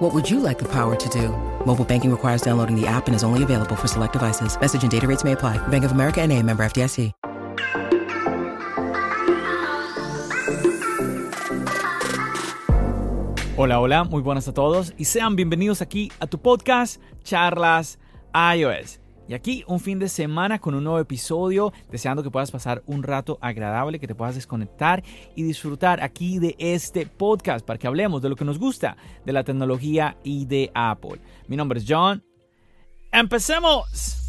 What would you like the power to do? Mobile banking requires downloading the app and is only available for select devices. Message and data rates may apply. Bank of America and a member FDIC. Hola, hola, muy buenas a todos y sean bienvenidos aquí a tu podcast Charlas iOS. Y aquí un fin de semana con un nuevo episodio, deseando que puedas pasar un rato agradable, que te puedas desconectar y disfrutar aquí de este podcast para que hablemos de lo que nos gusta de la tecnología y de Apple. Mi nombre es John. ¡Empecemos!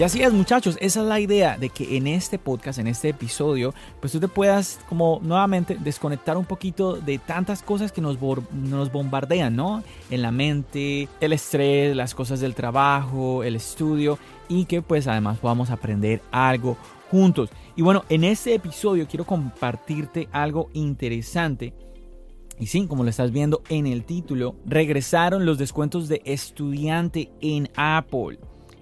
Y así es muchachos, esa es la idea de que en este podcast, en este episodio, pues tú te puedas como nuevamente desconectar un poquito de tantas cosas que nos, bombardean, ¿no? En la mente, el estrés, las cosas del trabajo, el estudio y que pues además podamos aprender algo juntos. Y bueno, en este episodio quiero compartirte algo interesante. Y sí, como lo estás viendo en el título, regresaron los descuentos de estudiante en Apple.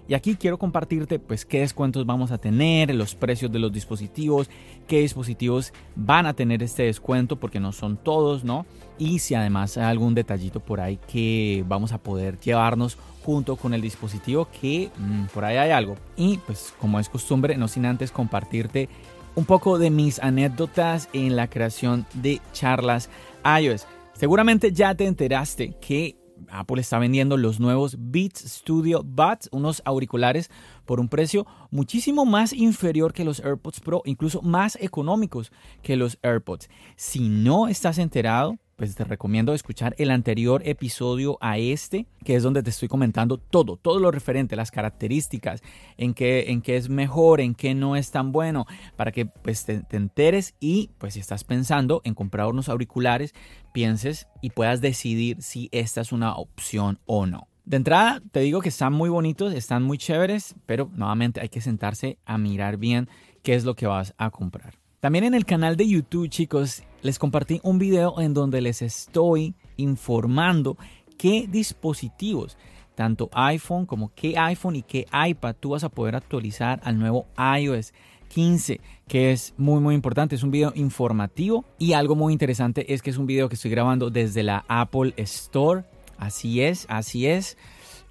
Y aquí quiero compartirte pues qué descuentos vamos a tener, los precios de los dispositivos, qué dispositivos van a tener este descuento porque no son todos, ¿no? Y si además hay algún detallito por ahí que vamos a poder llevarnos junto con el dispositivo que mm, por ahí hay algo. Y pues como es costumbre, no sin antes compartirte un poco de mis anécdotas en la creación de charlas iOS. Seguramente ya te enteraste que Apple está vendiendo los nuevos Beats Studio Buds, unos auriculares por un precio muchísimo más inferior que los AirPods Pro, incluso más económicos que los AirPods. Si no estás enterado, pues te recomiendo escuchar el anterior episodio a este, que es donde te estoy comentando todo, todo lo referente, las características, en qué, en qué es mejor, en qué no es tan bueno, para que pues te, te enteres y pues si estás pensando en comprar unos auriculares, pienses y puedas decidir si esta es una opción o no. De entrada, te digo que están muy bonitos, están muy chéveres, pero nuevamente hay que sentarse a mirar bien qué es lo que vas a comprar. También en el canal de YouTube, chicos, les compartí un video en donde les estoy informando qué dispositivos, tanto iPhone como qué iPhone y qué iPad tú vas a poder actualizar al nuevo iOS 15, que es muy muy importante, es un video informativo y algo muy interesante es que es un video que estoy grabando desde la Apple Store, así es, así es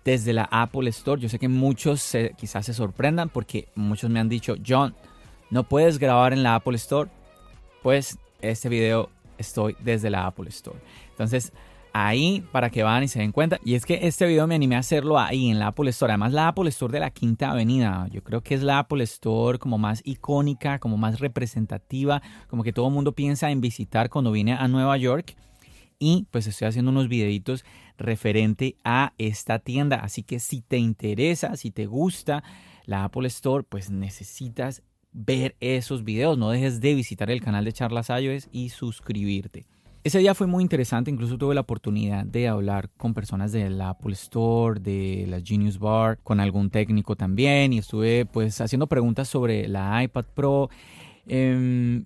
desde la Apple Store. Yo sé que muchos quizás se sorprendan porque muchos me han dicho, John, no puedes grabar en la Apple Store. Pues este video estoy desde la Apple Store. Entonces, ahí para que van y se den cuenta. Y es que este video me animé a hacerlo ahí en la Apple Store. Además, la Apple Store de la Quinta Avenida. Yo creo que es la Apple Store como más icónica, como más representativa, como que todo el mundo piensa en visitar cuando viene a Nueva York. Y pues estoy haciendo unos videitos referente a esta tienda. Así que si te interesa, si te gusta la Apple Store, pues necesitas ver esos videos. No dejes de visitar el canal de Charlas iOS y suscribirte. Ese día fue muy interesante, incluso tuve la oportunidad de hablar con personas de la Apple Store, de la Genius Bar, con algún técnico también y estuve pues haciendo preguntas sobre la iPad Pro. Em,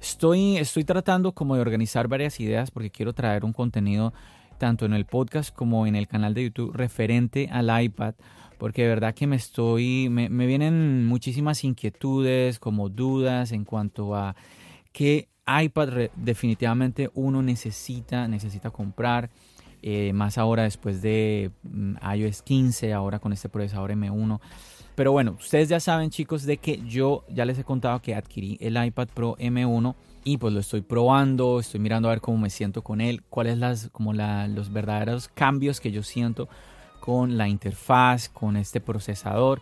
estoy, estoy tratando como de organizar varias ideas porque quiero traer un contenido tanto en el podcast como en el canal de YouTube referente al iPad porque de verdad que me estoy, me, vienen muchísimas inquietudes, como dudas en cuanto a qué iPad definitivamente uno necesita, necesita comprar. Eh, más ahora después de mm, iOS 15, ahora con este procesador M1. Pero bueno, ustedes ya saben chicos de que yo ya les he contado que adquirí el iPad Pro M1 y pues lo estoy probando, estoy mirando a ver cómo me siento con él, cuáles las como los verdaderos cambios que yo siento con la interfaz, con este procesador,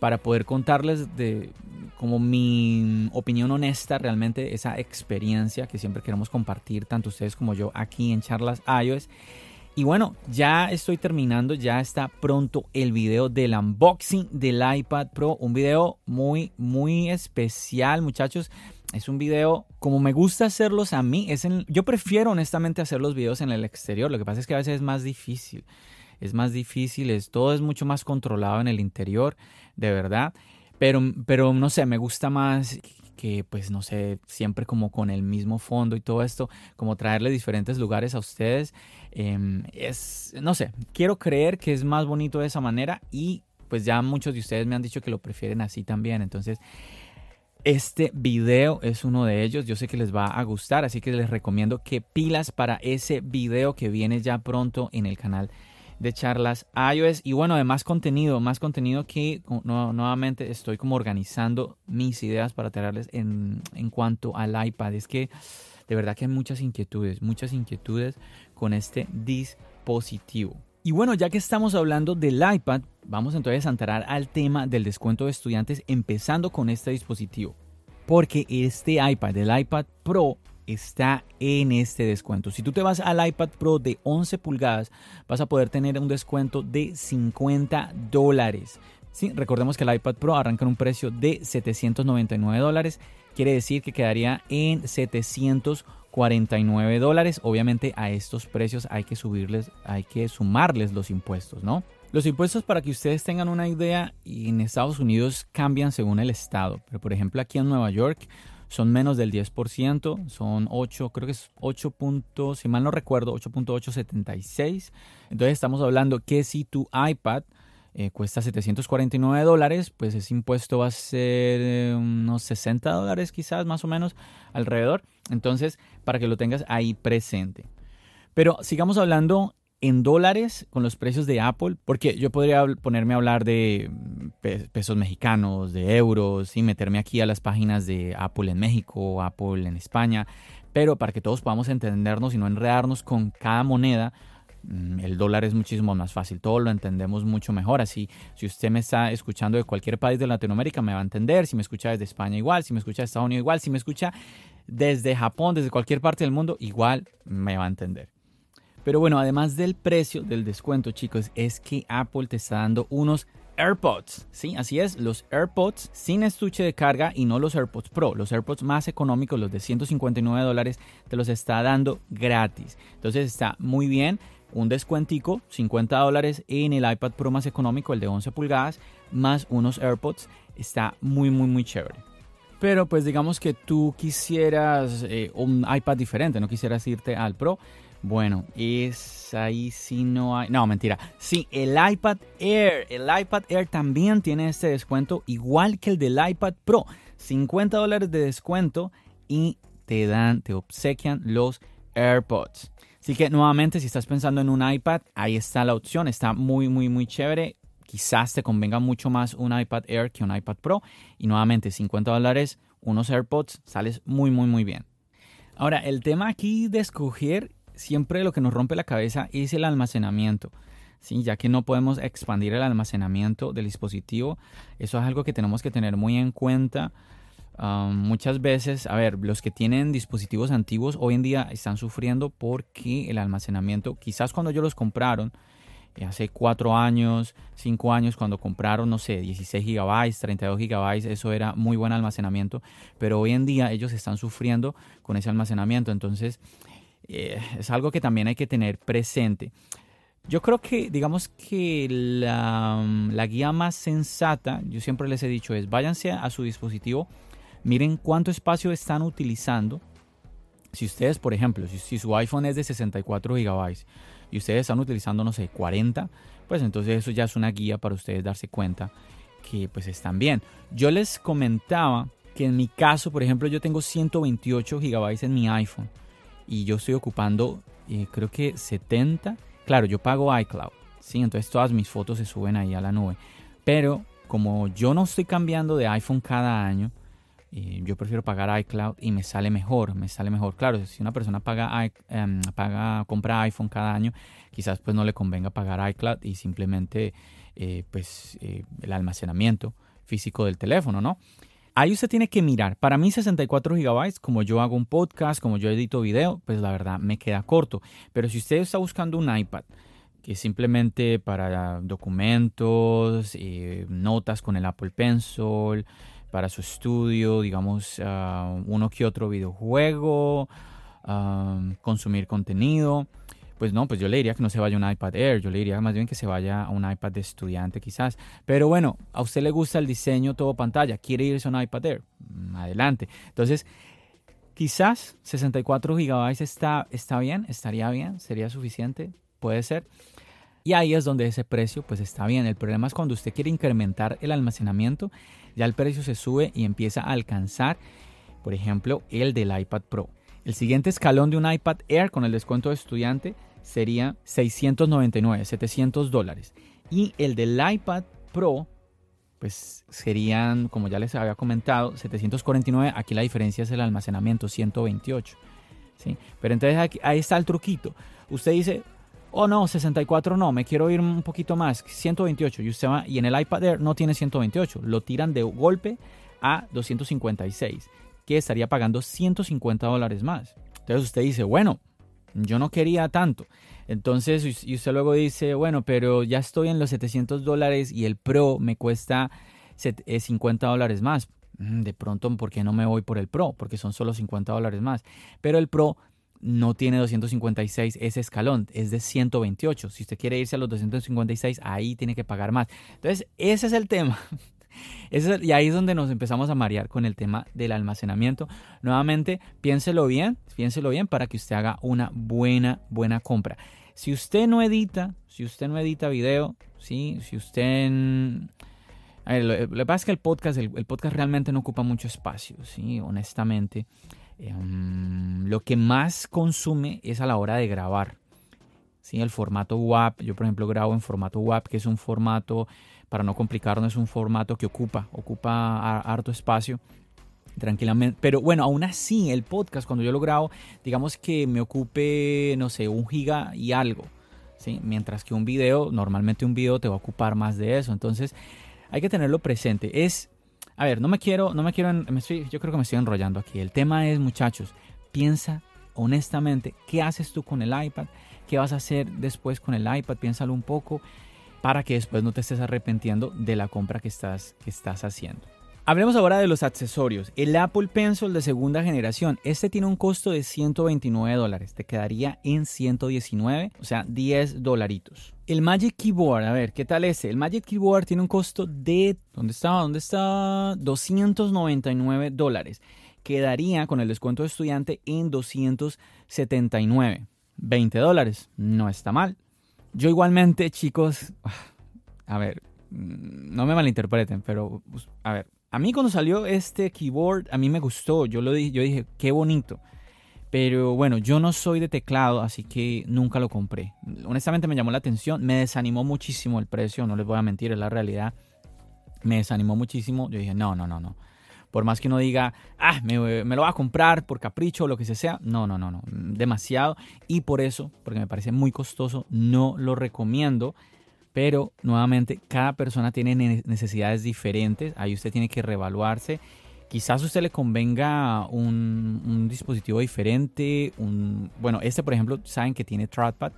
para poder contarles de como mi opinión honesta, realmente esa experiencia que siempre queremos compartir, tanto ustedes como yo aquí en Charlas iOS. Y bueno, ya estoy terminando, ya está pronto el video del unboxing del iPad Pro, un video muy, muy especial muchachos. Es un video como me gusta hacerlos a mí. Es yo prefiero honestamente hacer los videos en el exterior. Lo que pasa es que a veces es más difícil. Es más difícil, es, todo es mucho más controlado en el interior, de verdad. Pero, pero no sé, me gusta más que pues no sé, siempre como con el mismo fondo y todo esto, como traerle diferentes lugares a ustedes. Em, es, no sé, quiero creer que es más bonito de esa manera y pues ya muchos de ustedes me han dicho que lo prefieren así también. Entonces, este video es uno de ellos. Yo sé que les va a gustar, así que les recomiendo que pilas para ese video que viene ya pronto en el canal de charlas iOS y bueno, de más contenido, más contenido que nuevamente estoy como organizando mis ideas para traerles en, en cuanto al iPad. Es que de verdad que hay muchas inquietudes, muchas inquietudes con este dispositivo. Y bueno, ya que estamos hablando del iPad, vamos entonces a entrar al tema del descuento de estudiantes empezando con este dispositivo. Porque este iPad, el iPad Pro, está en este descuento. Si tú te vas al iPad Pro de 11 pulgadas, vas a poder tener un descuento de 50 dólares. Sí, recordemos que el iPad Pro arranca en un precio de 799 dólares. Quiere decir que quedaría en 749 dólares. Obviamente a estos precios hay que subirles, hay que sumarles los impuestos, ¿no? Los impuestos, para que ustedes tengan una idea, en Estados Unidos cambian según el estado. Pero por ejemplo aquí en Nueva York son menos del 10%, son 8, creo que es 8. si mal no recuerdo, 8.876. Entonces estamos hablando que si tu iPad eh, cuesta 749 dólares, pues ese impuesto va a ser eh, unos 60 dólares quizás más o menos alrededor. Entonces, para que lo tengas ahí presente. Pero sigamos hablando en dólares con los precios de Apple, porque yo podría ponerme a hablar de pesos mexicanos, de euros, y meterme aquí a las páginas de Apple en México, Apple en España, pero para que todos podamos entendernos y no enredarnos con cada moneda, mm, el dólar es muchísimo más fácil, todo lo entendemos mucho mejor. Así, si usted me está escuchando de cualquier país de Latinoamérica, me va a entender. Si me escucha desde España, igual. Si me escucha de Estados Unidos, igual. Si me escucha desde Japón, desde cualquier parte del mundo, igual me va a entender. Pero bueno, además del precio del descuento, chicos, es que Apple te está dando unos AirPods. Sí, así es, los AirPods sin estuche de carga y no los AirPods Pro. Los AirPods más económicos, los de 159 dólares, te los está dando gratis. Entonces está muy bien. Un descuentico, 50 dólares en el iPad Pro más económico, el de 11 pulgadas, más unos AirPods. Está muy, muy, muy chévere. Pero pues digamos que tú quisieras eh, un iPad diferente, no quisieras irte al Pro bueno, es ahí sí no hay. No, mentira. Sí, el iPad Air. El iPad Air también tiene este descuento, igual que el del iPad Pro. 50 dólares de descuento y te dan, te obsequian los AirPods. Así que nuevamente, si estás pensando en un iPad, ahí está la opción. Está muy, muy, muy chévere. Quizás te convenga mucho más un iPad Air que un iPad Pro. Y nuevamente, 50 dólares, unos AirPods, sales muy, muy, muy bien. Ahora, el tema aquí de escoger siempre lo que nos rompe la cabeza es el almacenamiento. ¿sí? Ya que no podemos expandir el almacenamiento del dispositivo, eso es algo que tenemos que tener muy en cuenta. Um, muchas veces, a ver, los que tienen dispositivos antiguos hoy en día están sufriendo porque el almacenamiento, quizás cuando ellos los compraron, eh, hace cuatro años, cinco años, cuando compraron, no sé, 16 gigabytes, 32 gigabytes, eso era muy buen almacenamiento, pero hoy en día ellos están sufriendo con ese almacenamiento. Entonces, eh, es algo que también hay que tener presente. Yo creo que, digamos que la, la, guía más sensata, yo siempre les he dicho, es váyanse a su dispositivo, miren cuánto espacio están utilizando. Si ustedes, por ejemplo, si, su iPhone es de 64 GB y ustedes están utilizando, no sé, 40, pues entonces eso ya es una guía para ustedes darse cuenta que pues están bien. Yo les comentaba que en mi caso, por ejemplo, yo tengo 128 GB en mi iPhone y yo estoy ocupando, eh, creo que 70. Claro, yo pago iCloud, ¿sí? Entonces todas mis fotos se suben ahí a la nube. Pero como yo no estoy cambiando de iPhone cada año, eh, yo prefiero pagar iCloud y me sale mejor, me sale mejor. Claro, si una persona paga, um, paga compra iPhone cada año, quizás pues no le convenga pagar iCloud y simplemente eh, pues el almacenamiento físico del teléfono, ¿no? Ahí usted tiene que mirar. Para mí 64 GB, como yo hago un podcast, como yo edito video, pues la verdad me queda corto. Pero si usted está buscando un iPad, que simplemente para documentos, eh, notas con el Apple Pencil, para su estudio, digamos, ah, uno que otro videojuego, ah, consumir contenido. Pues no, pues yo le diría que no se vaya un iPad Air, yo le diría más bien que se vaya a un iPad de estudiante quizás. Pero bueno, a usted le gusta el diseño todo pantalla, quiere irse a un iPad Air, mm, adelante. Entonces, quizás 64 GB está, está bien, estaría bien, sería suficiente, puede ser. Y ahí es donde ese precio pues está bien. El problema es cuando usted quiere incrementar el almacenamiento, ya el precio se sube y empieza a alcanzar, por ejemplo, el del iPad Pro. El siguiente escalón de un iPad Air con el descuento de estudiante sería 699, 700 dólares. Y el del iPad Pro, pues serían, como ya les había comentado, 749. Aquí la diferencia es el almacenamiento, 128. ¿sí? Pero entonces ahí está el truquito. Usted dice, oh no, 64 no, me quiero ir un poquito más, 128. Y usted va, y en el iPad Air no tiene 128, lo tiran de golpe a 256, que estaría pagando 150 dólares más. Entonces usted dice, bueno, yo no quería tanto. Entonces, y usted luego dice, bueno, pero ya estoy en los 700 dólares y el Pro me cuesta 50 eh, dólares más. Mm, de pronto, ¿por qué no me voy por el Pro? Porque son solo 50 dólares más. Pero el Pro no tiene 256 ese escalón, es de 128. Si usted quiere irse a los 256, ahí tiene que pagar más. Entonces, ese es el tema. y ahí es donde nos empezamos a marear con el tema del almacenamiento. Nuevamente, piénselo bien, piénselo bien para que usted haga una buena, buena compra. Si usted no edita, si usted no edita video, ¿sí? si usted... Lo, que pasa es que el podcast, el, podcast realmente no ocupa mucho espacio, ¿sí? honestamente. Em, lo que más consume es a la hora de grabar. ¿sí? El formato WAP, yo por ejemplo grabo en formato WAP, que es un formato, para no complicarnos, es un formato que ocupa, ocupa harto espacio tranquilamente. Pero bueno, aún así, el podcast, cuando yo lo grabo, digamos que me ocupe, no sé, un giga y algo. ¿sí? Mientras que un video, normalmente un video te va a ocupar más de eso. Entonces, hay que tenerlo presente. Es a ver, no me quiero, no me quiero, me estoy, yo creo que me estoy enrollando aquí. El tema es, muchachos, piensa honestamente, ¿qué haces tú con el iPad? ¿Qué vas a hacer después con el iPad? Piénsalo un poco para que después no te estés arrepintiendo de la compra que estás, que estás haciendo. Hablemos ahora de los accesorios. El Apple Pencil de segunda generación. Este tiene un costo de 129 dólares. Te quedaría en 119, o sea, 10 dolaritos. El Magic Keyboard, a ver, ¿qué tal ese? El Magic Keyboard tiene un costo de... ¿Dónde estaba? ¿Dónde está? 299 dólares. Quedaría con el descuento de estudiante en 279. 20 dólares. No está mal. Yo igualmente, chicos... A ver, mm, no me malinterpreten, pero... A ver, a mí cuando salió este keyboard, a mí me gustó. Yo lo dije, yo dije, qué bonito. Pero bueno, yo no soy de teclado, así que nunca lo compré. Honestamente me llamó la atención, me desanimó muchísimo el precio, no les voy a mentir, es la realidad. Me desanimó muchísimo. Yo dije, no, no, no, no. Por más que uno diga, ah, me, lo voy a comprar por capricho o lo que sea. No, no, no, no. Demasiado. Y por eso, porque me parece muy costoso, no lo recomiendo. Pero nuevamente, cada persona tiene necesidades diferentes. Ahí usted tiene que reevaluarse Quizás a usted le convenga un, dispositivo diferente. Bueno, este por ejemplo, saben que tiene trackpad.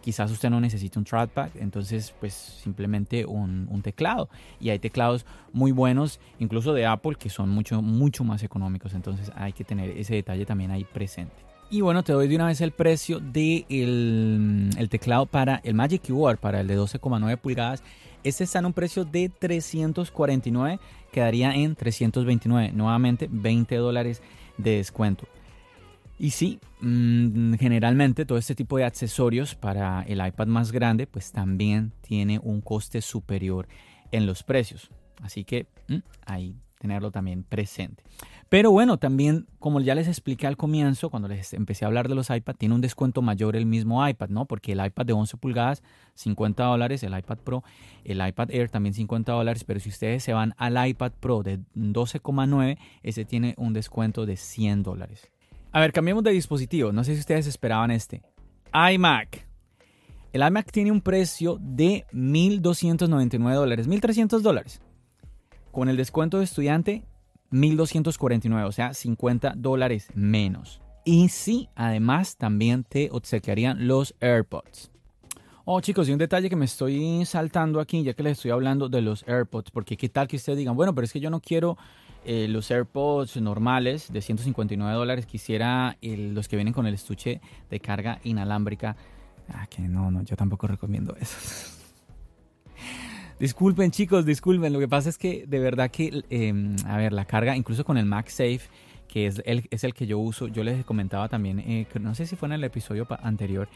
Quizás usted no necesite un trackpad, entonces pues simplemente un, un, teclado. Y hay teclados muy buenos, incluso de Apple, que son mucho, mucho más económicos. Entonces hay que tener ese detalle también ahí presente. Y bueno, te doy de una vez el precio del de el teclado para el Magic Keyboard, para el de 12,9 pulgadas. Este está en un precio de 349 quedaría en 329. Nuevamente 20 dólares de descuento. Y sí, mm, generalmente todo este tipo de accesorios para el iPad más grande pues también tiene un coste superior en los precios. Así que mm, ahí tenerlo también presente. Pero bueno, también, como ya les expliqué al comienzo, cuando les empecé a hablar de los iPad, tiene un descuento mayor el mismo iPad, ¿no? Porque el iPad de 11 pulgadas, 50 dólares, el iPad Pro, el iPad Air también 50 dólares, pero si ustedes se van al iPad Pro de 12,9, ese tiene un descuento de 100 dólares. A ver, cambiemos de dispositivo, no sé si ustedes esperaban este. iMac. El iMac tiene un precio de 1.299 dólares, 1.300 dólares. Con el descuento de estudiante, 1249, o sea, 50 dólares menos. Y sí, además también te obsequiarían los AirPods. Oh, chicos, y un detalle que me estoy saltando aquí, ya que les estoy hablando de los AirPods, porque qué tal que ustedes digan, bueno, pero es que yo no quiero eh, los AirPods normales de 159 dólares, quisiera los que vienen con el estuche de carga inalámbrica. Ah, que no, no, yo tampoco recomiendo eso. disculpen, chicos, disculpen. Lo que pasa es que de verdad que, em, a ver, la carga, incluso con el MagSafe, que es el, es el que yo uso, yo les comentaba también, eh, no sé si fue en el episodio anterior,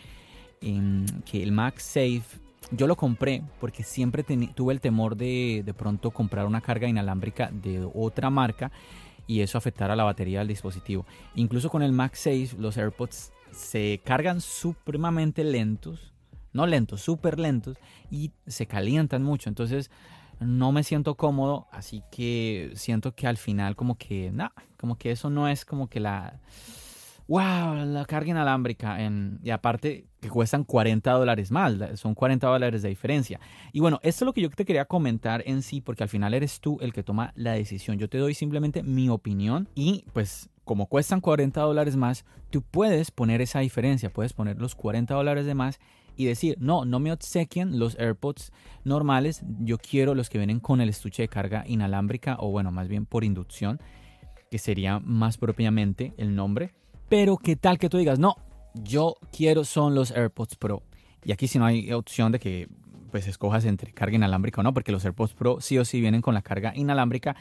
em, que el MagSafe yo lo compré porque siempre tuve el temor de de pronto comprar una carga inalámbrica de otra marca y eso afectara la batería del dispositivo. Incluso con el MagSafe los AirPods se cargan supremamente lentos, no lentos, súper lentos y se calientan mucho. Entonces no me siento cómodo, así que siento que al final como que, no, como que eso no es como que la wow, la carga inalámbrica. En, y aparte que cuestan 40 dólares más, son 40 dólares de diferencia. Y bueno, esto es lo que yo te quería comentar en sí, porque al final eres tú el que toma la decisión. Yo te doy simplemente mi opinión y pues como cuestan 40 dólares más, tú puedes poner esa diferencia, puedes poner los 40 dólares de más y decir, no, no me obsequian los AirPods normales, yo quiero los que vienen con el estuche de carga inalámbrica o bueno, más bien por inducción, que sería más propiamente el nombre. Pero qué tal que tú digas, no, yo quiero son los AirPods Pro. Y aquí si no hay opción de que pues escojas entre carga inalámbrica o no, porque los AirPods Pro sí o sí vienen con la carga inalámbrica.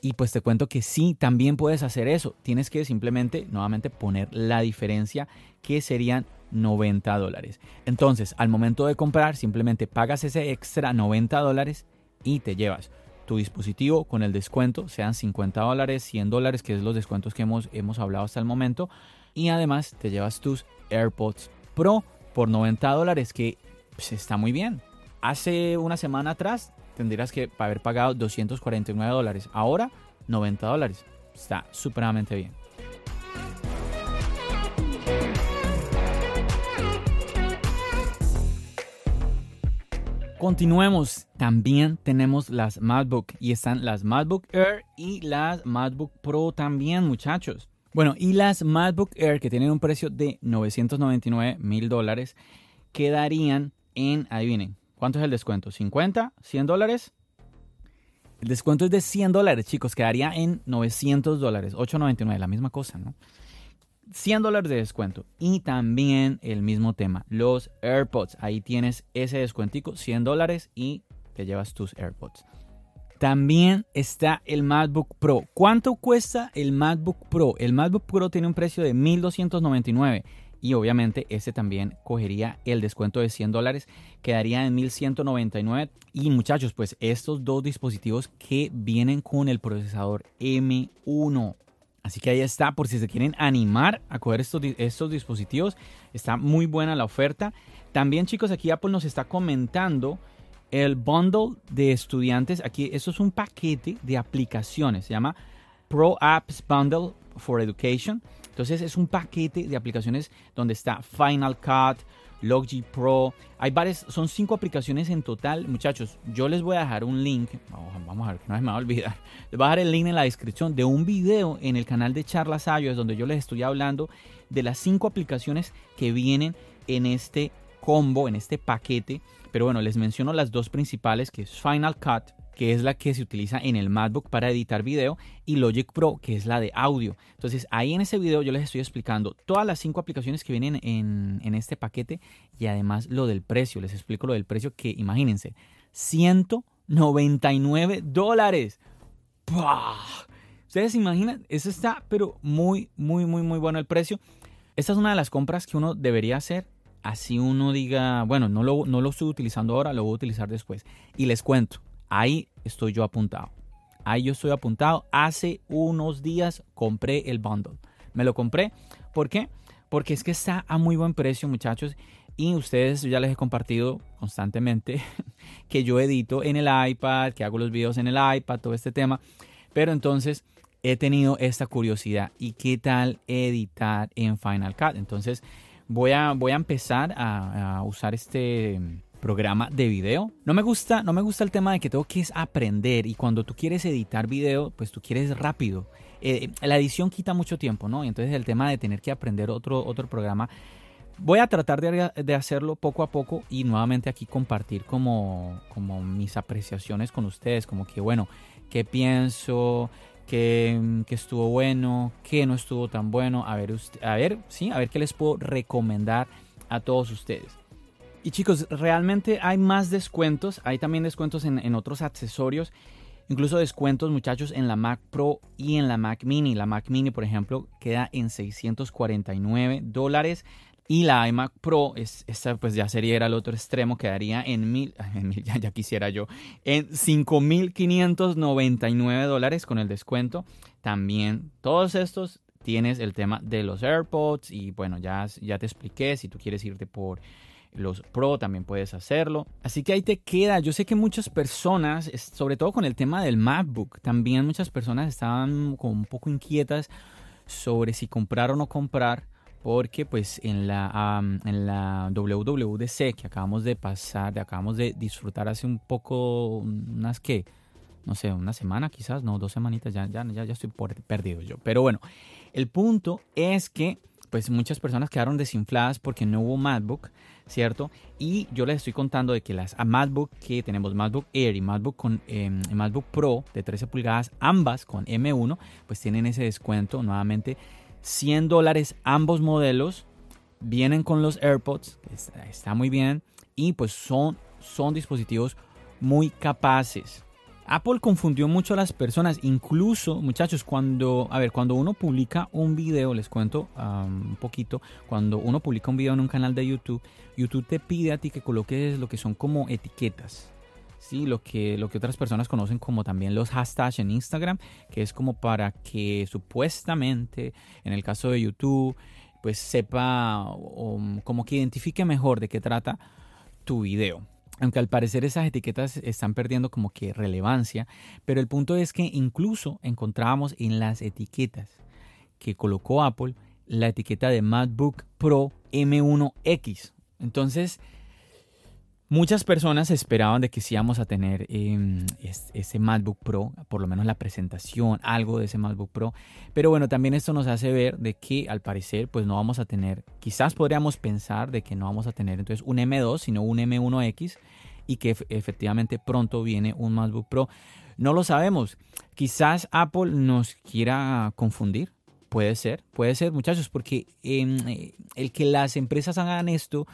Y pues te cuento que sí, también puedes hacer eso. Tienes que simplemente, nuevamente, poner la diferencia que serían 90 dólares. Entonces, al momento de comprar, simplemente pagas ese extra 90 dólares y te llevas tu dispositivo con el descuento, sean 50 dólares, 100 dólares, que es los descuentos que hemos, hemos hablado hasta el momento. Y además te llevas tus AirPods Pro por 90 dólares, que pues, está muy bien. Hace una semana atrás tendrías que haber pagado 249 dólares. Ahora 90 dólares. Está supremamente bien. Continuemos. También tenemos las MacBook y están las MacBook Air y las MacBook Pro también, muchachos. Bueno, y las MacBook Air que tienen un precio de 999 mil dólares quedarían en, adivinen, ¿cuánto es el descuento? ¿50? ¿100 dólares? El descuento es de 100 dólares, chicos, quedaría en 900 dólares, 899, la misma cosa, ¿no? 100 dólares de descuento. Y también el mismo tema, los AirPods. Ahí tienes ese descuentico, 100 dólares y te llevas tus AirPods. También está el MacBook Pro. ¿Cuánto cuesta el MacBook Pro? El MacBook Pro tiene un precio de 1299 y obviamente ese también cogería el descuento de 100 dólares, quedaría en 1199 y muchachos pues estos dos dispositivos que vienen con el procesador M1 Así que ahí está, por si se quieren animar a coger estos, estos dispositivos, está muy buena la oferta. También chicos, aquí Apple nos está comentando el bundle de estudiantes. Aquí, eso es un paquete de aplicaciones, se llama Pro Apps Bundle for Education. Entonces es un paquete de aplicaciones donde está Final Cut, Logi Pro. Hay varias, son cinco aplicaciones en total. Muchachos, yo les voy a dejar un link. Vamos a ver, no se me va a olvidar. Les voy a dejar el link en la descripción de un video en el canal de Charlas iOS donde yo les estoy hablando de las cinco aplicaciones que vienen en este combo, en este paquete. Pero bueno, les menciono las dos principales que es Final Cut que es la que se utiliza en el MacBook para editar video, y Logic Pro, que es la de audio. Entonces, ahí en ese video yo les estoy explicando todas las cinco aplicaciones que vienen en, este paquete y además lo del precio. Les explico lo del precio que, imagínense, 199 dólares. Ustedes se imaginan, eso está, pero muy, muy, muy, muy bueno el precio. Esta es una de las compras que uno debería hacer. Así uno diga, bueno, no lo, no lo estoy utilizando ahora, lo voy a utilizar después. Y les cuento, Ahí estoy yo apuntado. Ahí yo estoy apuntado. Hace unos días compré el bundle. Me lo compré. ¿Por qué? Porque es que está a muy buen precio, muchachos. Y ustedes ya les he compartido constantemente que yo edito en el iPad, que hago los videos en el iPad, todo este tema. Pero entonces he tenido esta curiosidad. ¿Y qué tal editar en Final Cut? Entonces voy a, voy a empezar a usar este programa de video. No me gusta, no me gusta el tema de que tengo que aprender y cuando tú quieres editar video, pues tú quieres rápido. Eh, la edición quita mucho tiempo, ¿no? Y entonces el tema de tener que aprender otro, otro programa Voy a tratar de, hacerlo poco a poco y nuevamente aquí compartir como, como mis apreciaciones con ustedes, como que bueno, qué pienso, qué, estuvo bueno, qué no estuvo tan bueno, a ver, a ver, sí, a ver qué les puedo recomendar a todos ustedes. Y chicos, realmente hay más descuentos, hay también descuentos en, otros accesorios incluso descuentos muchachos en la Mac Pro y en la Mac Mini. La Mac Mini, por ejemplo, queda en 649 dólares. Y la iMac Pro, es, esta pues ya sería el otro extremo, quedaría en mil, ya, quisiera yo, en 5.599 dólares con el descuento. También todos estos tienes el tema de los AirPods y bueno, ya, ya te expliqué, si tú quieres irte por los Pro también puedes hacerlo. Así que ahí te queda. Yo sé que muchas personas, sobre todo con el tema del MacBook, también muchas personas estaban como un poco inquietas sobre si comprar o no comprar porque pues en la, en la WWDC que acabamos de pasar, de, acabamos de disfrutar hace un poco, unas que, no sé, una semana quizás, no, dos semanitas, ya, ya, ya, ya estoy perdido yo. Pero bueno, el punto es que pues muchas personas quedaron desinfladas porque no hubo MacBook, ¿cierto? Y yo les estoy contando de que las MacBook que tenemos MacBook Air y MacBook, con, em, MacBook Pro de 13 pulgadas, ambas con M1, pues tienen ese descuento nuevamente 100 dólares ambos modelos. Vienen con los AirPods, está, muy bien. Y pues son, son dispositivos muy capaces. Apple confundió mucho a las personas, incluso muchachos, cuando, a ver, cuando uno publica un video, les cuento un poquito, cuando uno publica un video en un canal de YouTube, YouTube te pide a ti que coloques lo que son como etiquetas, ¿sí? lo, que, lo que otras personas conocen como también los hashtags en Instagram, que es como para que supuestamente, en el caso de YouTube, pues sepa o, como que identifique mejor de qué trata tu video. Aunque al parecer esas etiquetas están perdiendo como que relevancia, pero el punto es que incluso encontramos en las etiquetas que colocó Apple la etiqueta de MacBook Pro M1X. Entonces, Muchas personas esperaban de que sí íbamos a tener em, ese MacBook Pro, por lo menos la presentación, algo de ese MacBook Pro. Pero bueno, también esto nos hace ver de que al parecer pues no vamos a tener, quizás podríamos pensar de que no vamos a tener entonces un M2, sino un M1X y que efectivamente pronto viene un MacBook Pro. No lo sabemos. Quizás Apple nos quiera confundir. Puede ser, puede ser muchachos, porque em, eh, el que las empresas hagan esto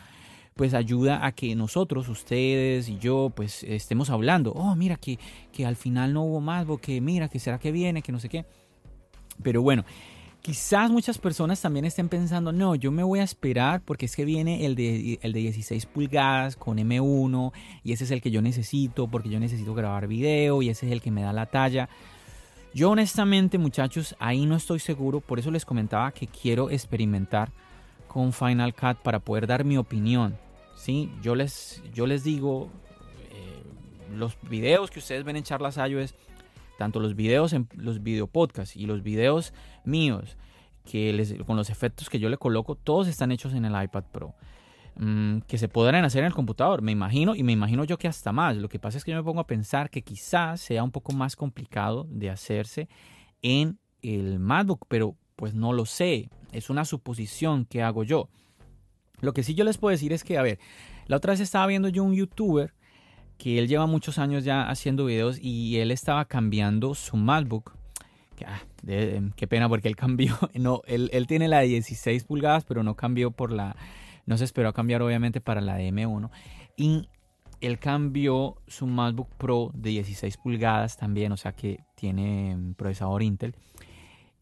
pues ayuda a que nosotros, ustedes y yo, pues estemos hablando, oh, mira que, que al final no hubo más, que mira que será que viene, que no sé qué. Pero bueno, quizás muchas personas también estén pensando, no, yo me voy a esperar porque es que viene el de, el de 16 pulgadas con M1 y ese es el que yo necesito porque yo necesito grabar video y ese es el que me da la talla. Yo honestamente muchachos, ahí no estoy seguro, por eso les comentaba que quiero experimentar con Final Cut para poder dar mi opinión. ¿sí? Yo, les, yo les digo, eh, los videos que ustedes ven en Charlas iOS, tanto los videos en los video podcasts y los videos míos, que les, con los efectos que yo le coloco, todos están hechos en el iPad Pro. Mm, que se podrán hacer en el computador, me imagino, y me imagino yo que hasta más. Lo que pasa es que yo me pongo a pensar que quizás sea un poco más complicado de hacerse en el MacBook, pero pues no lo sé. Es una suposición que hago yo. Lo que sí yo les puedo decir es que, a ver, la otra vez estaba viendo yo un youtuber que él lleva muchos años ya haciendo videos y él estaba cambiando su MacBook. Que, ah, qué pena porque él cambió, no, él, él, tiene la de 16 pulgadas, pero no cambió por la, no se esperó a cambiar obviamente para la de M1. Y él cambió su MacBook Pro de 16 pulgadas también, o sea que tiene procesador Intel.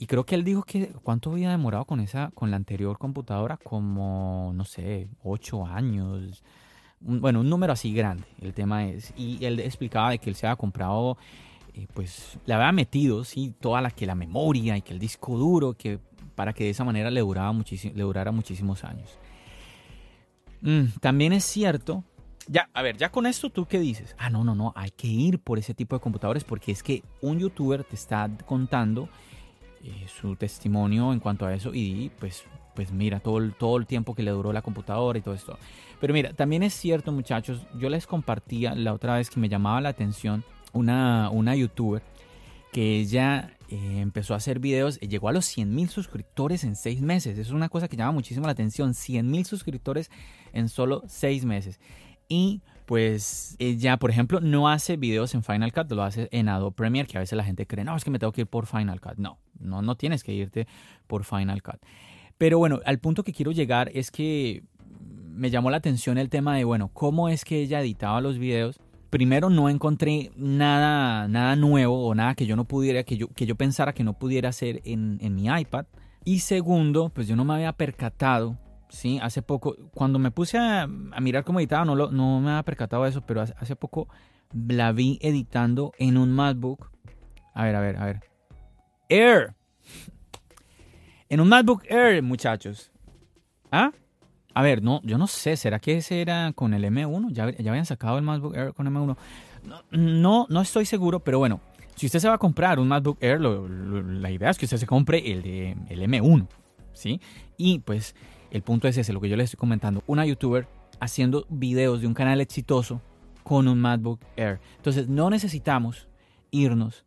Y creo que él dijo que cuánto había demorado con esa, con la anterior computadora, como, no sé, ocho años. bueno, un número así grande, el tema es. Y él explicaba de que él se había comprado, eh, pues, le había metido, sí, toda la que la memoria y que el disco duro, que para que de esa manera le, duraba le durara muchísimos años. Mm, también es cierto ya, a ver, ya con esto, ¿tú qué dices? Ah, no, no, no, hay que ir por ese tipo de computadores porque es que un youtuber te está contando eh, su testimonio en cuanto a eso y pues, pues mira todo el, todo el tiempo que le duró la computadora y todo esto. Pero mira, también es cierto muchachos, yo les compartía la otra vez que me llamaba la atención una, una youtuber que ella eh, empezó a hacer videos, y llegó a los 100 mil suscriptores en 6 meses. Eso es una cosa que llama muchísimo la atención. 100 mil suscriptores en solo 6 meses. Y pues ella, por ejemplo, no hace videos en Final Cut, lo hace en Adobe Premiere, que a veces la gente cree, no, es que me tengo que ir por Final Cut. No, no, no tienes que irte por Final Cut. Pero bueno, al punto que quiero llegar es que me llamó la atención el tema de, bueno, cómo es que ella editaba los videos primero no encontré nada, nada nuevo o nada que yo no pudiera, que yo, que yo pensara que no pudiera hacer en, mi iPad. Y segundo, pues yo no me había percatado, ¿sí? Hace poco, cuando me puse a, mirar cómo editaba, no, no me había percatado de eso, pero hace, hace poco la vi editando en un MacBook. A ver, a ver, a ver. Air. En un MacBook Air, muchachos. ¿Ah? A ver, no, yo no sé, ¿será que ese era con el M1? ¿Ya, ya habían sacado el MacBook Air con M1? No, no, estoy seguro, pero bueno, si usted se va a comprar un MacBook Air, la idea es que usted se compre el de el M1, ¿sí? Y pues el punto es ese, lo que yo le estoy comentando. Una youtuber haciendo videos de un canal exitoso con un MacBook Air. Entonces no necesitamos irnos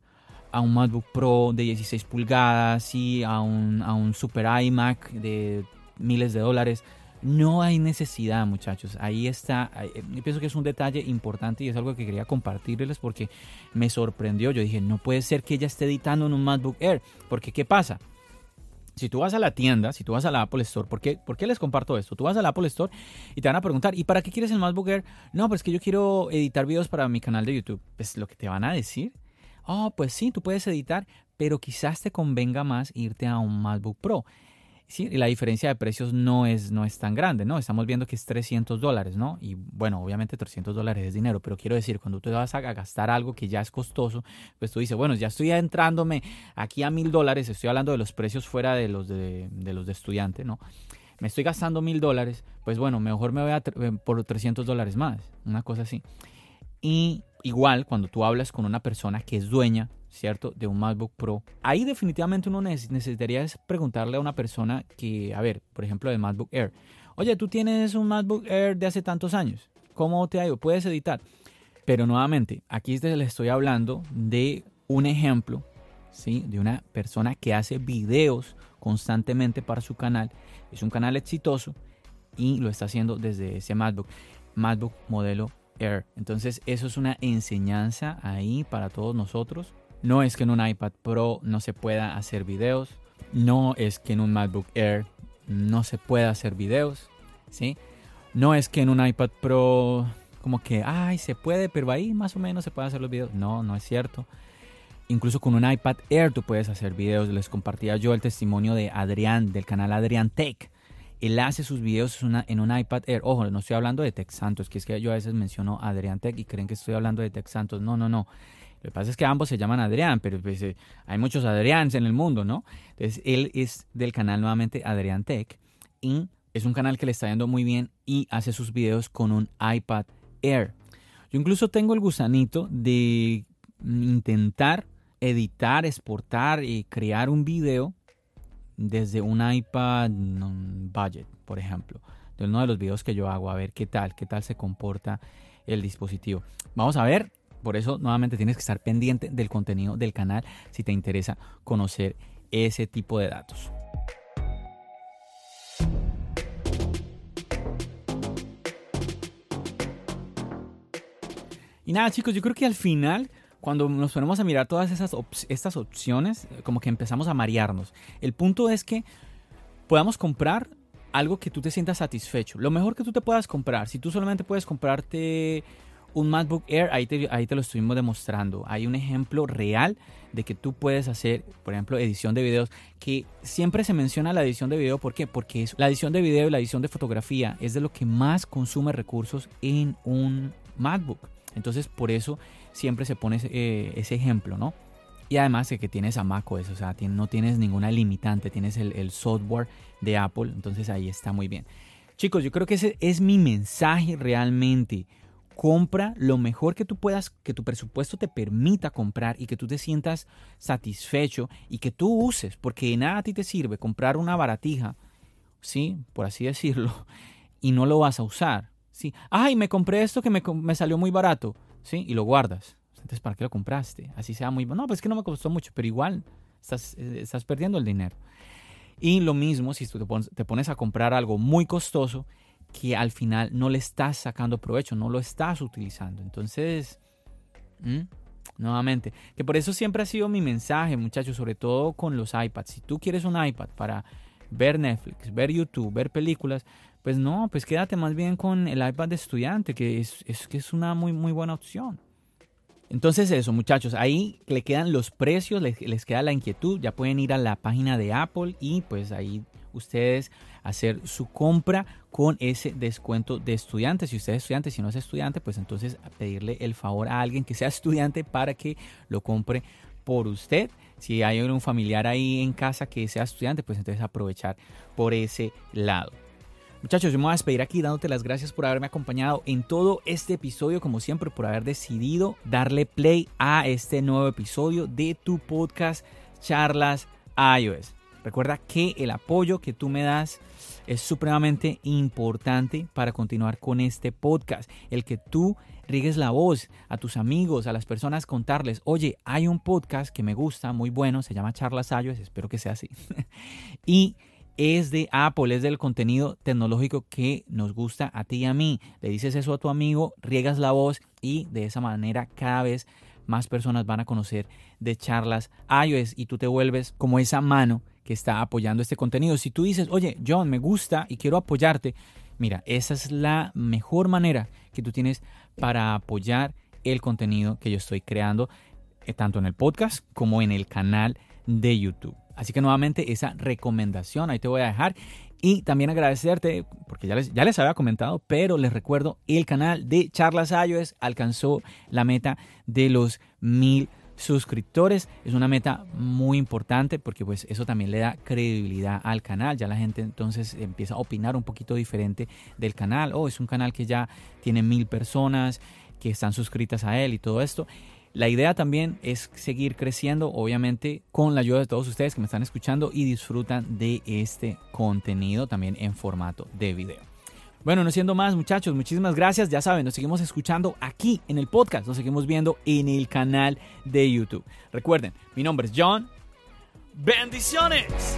a un MacBook Pro de 16 pulgadas y a un, a un super iMac de miles de dólares no hay necesidad, muchachos. Ahí está. Eh, yo pienso que es un detalle importante y es algo que quería compartirles porque me sorprendió. Yo dije, no puede ser que ella esté editando en un MacBook Air. Porque, ¿qué pasa? Si tú vas a la tienda, si tú vas a la Apple Store, ¿por qué, ¿por qué les comparto esto? Tú vas a la Apple Store y te van a preguntar, ¿y para qué quieres el MacBook Air? No, pues que yo quiero editar videos para mi canal de YouTube. Pues lo que te van a decir, oh, pues sí, tú puedes editar, pero quizás te convenga más irte a un MacBook Pro. Sí, la diferencia de precios no es, no es tan grande, ¿no? Estamos viendo que es 300 dólares, ¿no? Y bueno, obviamente 300 dólares es dinero, pero quiero decir, cuando tú vas a gastar algo que ya es costoso, pues tú dices, bueno, ya estoy entrándome aquí a mil dólares, estoy hablando de los precios fuera de los de, de los de estudiante, ¿no? Me estoy gastando mil dólares, pues bueno, mejor me voy a eh, por 300 dólares más, una cosa así. Y igual, cuando tú hablas con una persona que es dueña ¿cierto? De un MacBook Pro. Ahí definitivamente uno necesitaría preguntarle a una persona que, a ver, por ejemplo, de MacBook Air. Oye, tú tienes un MacBook Air de hace tantos años. ¿Cómo te ha ido? ¿Puedes editar? Pero nuevamente, aquí les estoy hablando de un ejemplo, ¿sí? De una persona que hace videos constantemente para su canal. Es un canal exitoso y lo está haciendo desde ese MacBook. MacBook modelo Air. Entonces, eso es una enseñanza ahí para todos nosotros no es que en un iPad Pro no se pueda hacer videos. No es que en un MacBook Air no se pueda hacer videos. ¿sí? No es que en un iPad Pro como que, ay, se puede, pero ahí más o menos se pueden hacer los videos. No, no es cierto. Incluso con un iPad Air tú puedes hacer videos. Les compartía yo el testimonio de Adrián, del canal Adrián Tech. Él hace sus videos en un iPad Air. Ojo, no estoy hablando de Tech Santos, que es que yo a veces menciono Adrián Tech y creen que estoy hablando de Tech Santos. No, no, no. Lo que pasa es que ambos se llaman Adrián, pero pues, eh, hay muchos Adriáns en el mundo, ¿no? Entonces, él es del canal nuevamente Adrián Tech y es un canal que le está yendo muy bien y hace sus videos con un iPad Air. Yo incluso tengo el gusanito de intentar editar, exportar y crear un video desde un iPad budget, por ejemplo, de uno de los videos que yo hago, a ver qué tal, qué tal se comporta el dispositivo. Vamos a ver por eso, nuevamente, tienes que estar pendiente del contenido del canal si te interesa conocer ese tipo de datos. Y nada, chicos, yo creo que al final, cuando nos ponemos a mirar todas esas estas opciones, como que empezamos a marearnos. El punto es que podamos comprar algo que tú te sientas satisfecho. Lo mejor que tú te puedas comprar, si tú solamente puedes comprarte un MacBook Air, ahí te, ahí te lo estuvimos demostrando. Hay un ejemplo real de que tú puedes hacer, por ejemplo, edición de videos, que siempre se menciona la edición de video. ¿Por qué? Porque es, la edición de video y la edición de fotografía es de lo que más consume recursos en un MacBook. Entonces, por eso siempre se pone ese, eh, ejemplo, ¿no? Y además de que tienes a macOS, o sea, no tienes ninguna limitante, tienes el software de Apple, entonces ahí está muy bien. Chicos, yo creo que ese es mi mensaje realmente compra lo mejor que tú puedas, que tu presupuesto te permita comprar y que tú te sientas satisfecho y que tú uses, porque de nada a ti te sirve comprar una baratija, ¿sí? Por así decirlo, y no lo vas a usar, ¿sí? Ay, me compré esto que me, salió muy barato, ¿sí? Y lo guardas. Entonces, ¿para qué lo compraste? Así sea muy... No, pues es que no me costó mucho, pero igual estás, eh, perdiendo el dinero. Y lo mismo si tú te pones a comprar algo muy costoso que al final no le estás sacando provecho, no lo estás utilizando. Entonces, nuevamente, que por eso siempre ha sido mi mensaje, muchachos, sobre todo con los iPads. Si tú quieres un iPad para ver Netflix, ver YouTube, ver películas, pues no, pues quédate más bien con el iPad de estudiante, que es, que es una muy, muy buena opción. Entonces eso, muchachos, ahí le quedan los precios, les, queda la inquietud, ya pueden ir a la página de Apple y pues ahí ustedes hacer su compra con ese descuento de estudiante. Si usted es estudiante, si no es estudiante, pues entonces pedirle el favor a alguien que sea estudiante para que lo compre por usted. Si hay un familiar ahí en casa que sea estudiante, pues entonces aprovechar por ese lado. Muchachos, yo me voy a despedir aquí dándote las gracias por haberme acompañado en todo este episodio, como siempre, por haber decidido darle play a este nuevo episodio de tu podcast Charlas iOS. Recuerda que el apoyo que tú me das es supremamente importante para continuar con este podcast. El que tú rigues la voz a tus amigos, a las personas, contarles, oye, hay un podcast que me gusta, muy bueno, se llama Charlas iOS, espero que sea así. y es de Apple, es del contenido tecnológico que nos gusta a ti y a mí. Le dices eso a tu amigo, riegas la voz y de esa manera cada vez más personas van a conocer de charlas iOS y tú te vuelves como esa mano que está apoyando este contenido. Si tú dices, oye, John, me gusta y quiero apoyarte, mira, esa es la mejor manera que tú tienes para apoyar el contenido que yo estoy creando, eh, tanto en el podcast como en el canal de YouTube. Así que nuevamente esa recomendación ahí te voy a dejar. Y también agradecerte, porque ya les, ya les había comentado, pero les recuerdo, el canal de Charlas iOS alcanzó la meta de los mil suscriptores. Es una meta muy importante porque pues eso también le da credibilidad al canal. Ya la gente entonces empieza a opinar un poquito diferente del canal. Oh, es un canal que ya tiene mil personas que están suscritas a él y todo esto. La idea también es seguir creciendo, obviamente, con la ayuda de todos ustedes que me están escuchando y disfrutan de este contenido también en formato de video. Bueno, no siendo más, muchachos, muchísimas gracias. Ya saben, nos seguimos escuchando aquí en el podcast, nos seguimos viendo en el canal de YouTube. Recuerden, mi nombre es John. Bendiciones.